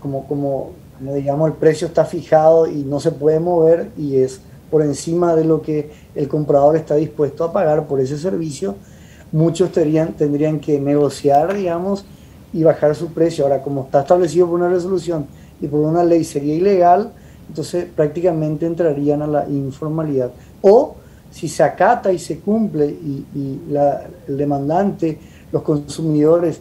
como, como, como, digamos, el precio está fijado y no se puede mover y es por encima de lo que el comprador está dispuesto a pagar por ese servicio, muchos tendrían, tendrían que negociar, digamos, y bajar su precio. Ahora, como está establecido por una resolución y por una ley sería ilegal, entonces prácticamente entrarían a la informalidad. O si se acata y se cumple y, el demandante, los consumidores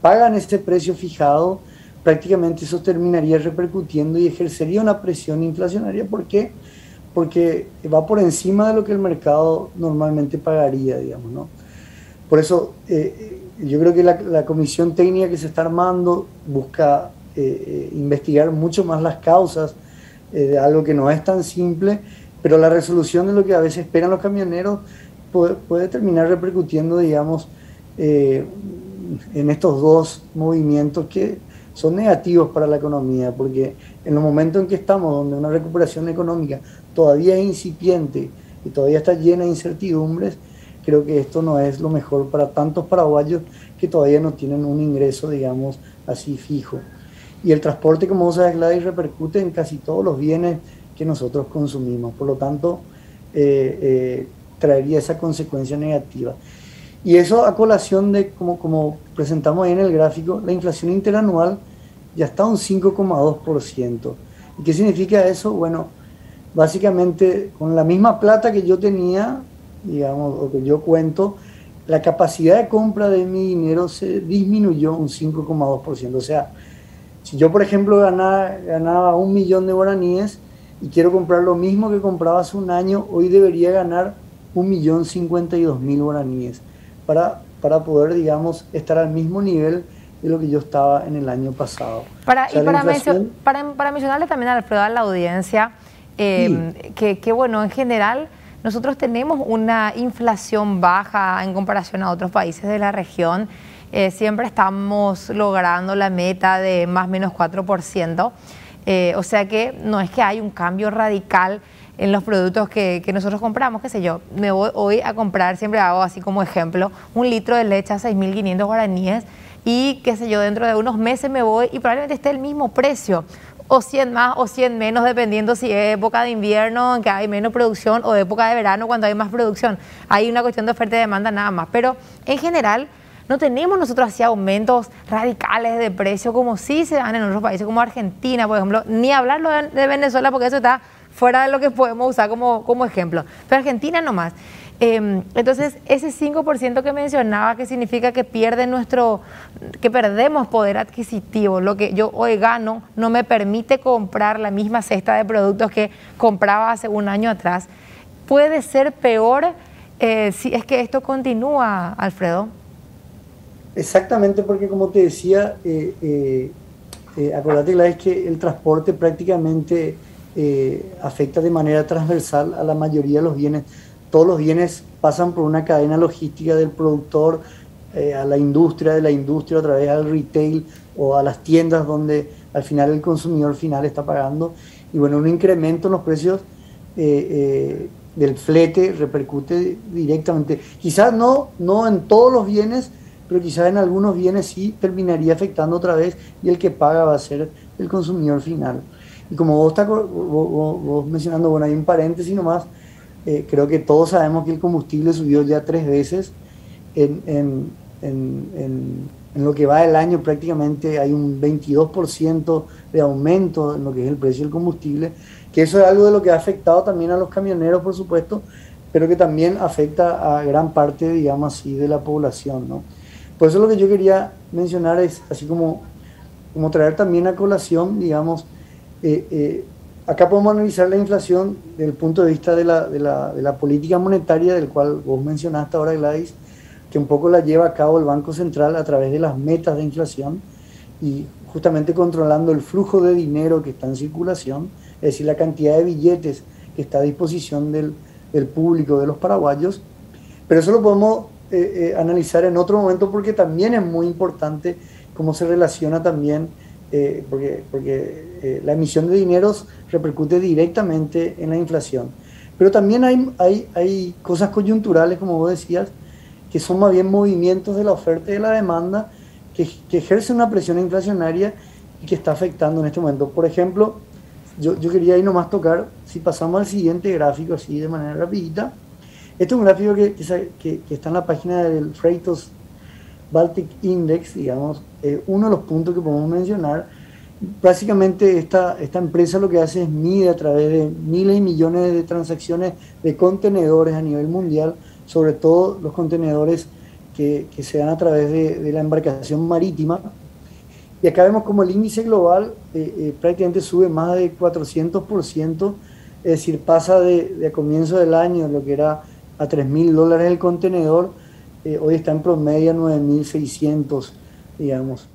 pagan este precio fijado, prácticamente eso terminaría repercutiendo y ejercería una presión inflacionaria. ¿Por qué? Porque va por encima de lo que el mercado normalmente pagaría, digamos, ¿no? Por eso eh, yo creo que la, comisión técnica que se está armando busca eh, eh, investigar mucho más las causas de algo que no es tan simple, pero la resolución de lo que a veces esperan los camioneros puede, puede terminar repercutiendo, digamos, en estos dos movimientos que son negativos para la economía, porque en los momentos en que estamos, donde una recuperación económica todavía es incipiente y todavía está llena de incertidumbres, creo que esto no es lo mejor para tantos paraguayos que todavía no tienen un ingreso, digamos, así fijo. Y el transporte, como vos sabes, Gladys, repercute en casi todos los bienes que nosotros consumimos. Por lo tanto, eh, eh, traería esa consecuencia negativa. Y eso a colación de, como, como presentamos ahí en el gráfico, la inflación interanual ya está un 5,2%. ¿Y qué significa eso? Bueno, básicamente con la misma plata que yo tenía, digamos, o que yo cuento, la capacidad de compra de mi dinero se disminuyó un 5,2%. O sea, si yo, por ejemplo, ganaba, ganaba un millón de guaraníes y quiero comprar lo mismo que compraba hace un año, hoy debería ganar un millón cincuenta y dos mil guaraníes para, para poder, digamos, estar al mismo nivel de lo que yo estaba en el año pasado. Para, y para, para, mencionarle también a Alfredo a la audiencia, eh, que, que, bueno, en general nosotros tenemos una inflación baja en comparación a otros países de la región. Eh, siempre estamos logrando la meta de más o menos 4%. Eh, o sea que no es que hay un cambio radical en los productos que, nosotros compramos, qué sé yo, me voy hoy a comprar, siempre hago así como ejemplo, un litro de leche a 6.500 guaraníes y qué sé yo, dentro de unos meses me voy y probablemente esté el mismo precio o 100 más o 100 menos, dependiendo si es época de invierno, en que hay menos producción, o época de verano, cuando hay más producción. Hay una cuestión de oferta y demanda nada más. Pero en general, no tenemos nosotros así aumentos radicales de precio como sí se dan en otros países, como Argentina, por ejemplo. Ni hablarlo de Venezuela, porque eso está fuera de lo que podemos usar como, como ejemplo. Pero Argentina nomás. Eh, entonces, ese 5% que mencionaba, que significa que pierde nuestro, que perdemos poder adquisitivo, lo que yo hoy gano no me permite comprar la misma cesta de productos que compraba hace un año atrás, puede ser peor eh, si es que esto continúa, Alfredo. Exactamente, porque como te decía, eh, eh, eh acordate la vez que el transporte prácticamente eh, afecta de manera transversal a la mayoría de los bienes. Todos los bienes pasan por una cadena logística del productor eh, a la industria, de la industria otra vez al retail o a las tiendas donde al final el consumidor final está pagando. Y bueno, un incremento en los precios eh, del flete repercute directamente. Quizás no, no en todos los bienes, pero quizás en algunos bienes sí terminaría afectando otra vez y el que paga va a ser el consumidor final. Y como vos estás vos, mencionando, bueno, hay un paréntesis nomás, eh, creo que todos sabemos que el combustible subió ya tres veces. En, en, en, en, lo que va del año prácticamente hay un 22% de aumento en lo que es el precio del combustible, que eso es algo de lo que ha afectado también a los camioneros, por supuesto, pero que también afecta a gran parte, digamos así, de la población, ¿no? Por eso lo que yo quería mencionar es, así como, como traer también a colación, digamos, eh, eh, acá podemos analizar la inflación desde el punto de vista de la, de, la, de la, política monetaria, del cual vos mencionaste ahora, Gladys, que un poco la lleva a cabo el Banco Central a través de las metas de inflación y justamente controlando el flujo de dinero que está en circulación, es decir, la cantidad de billetes que está a disposición del, del público, de los paraguayos. Pero eso lo podemos eh, analizar en otro momento porque también es muy importante cómo se relaciona también eh, porque, porque eh, la emisión de dineros repercute directamente en la inflación. Pero también hay, hay, hay cosas coyunturales, como vos decías, que son más bien movimientos de la oferta y de la demanda que, que ejercen una presión inflacionaria que está afectando en este momento. Por ejemplo, yo, yo quería ahí nomás tocar, si pasamos al siguiente gráfico así de manera rapidita, este es un gráfico que, que, está en la página del Freightos Baltic Index, digamos, eh, uno de los puntos que podemos mencionar, básicamente esta, esta empresa lo que hace es mide a través de miles y millones de transacciones de contenedores a nivel mundial, sobre todo los contenedores que, que se dan a través de, de, la embarcación marítima. Y acá vemos como el índice global eh, eh, prácticamente sube más de 400%, es decir, pasa de, de a comienzo del año lo que era a 3 mil dólares el contenedor, hoy está en promedio a 9.600, digamos.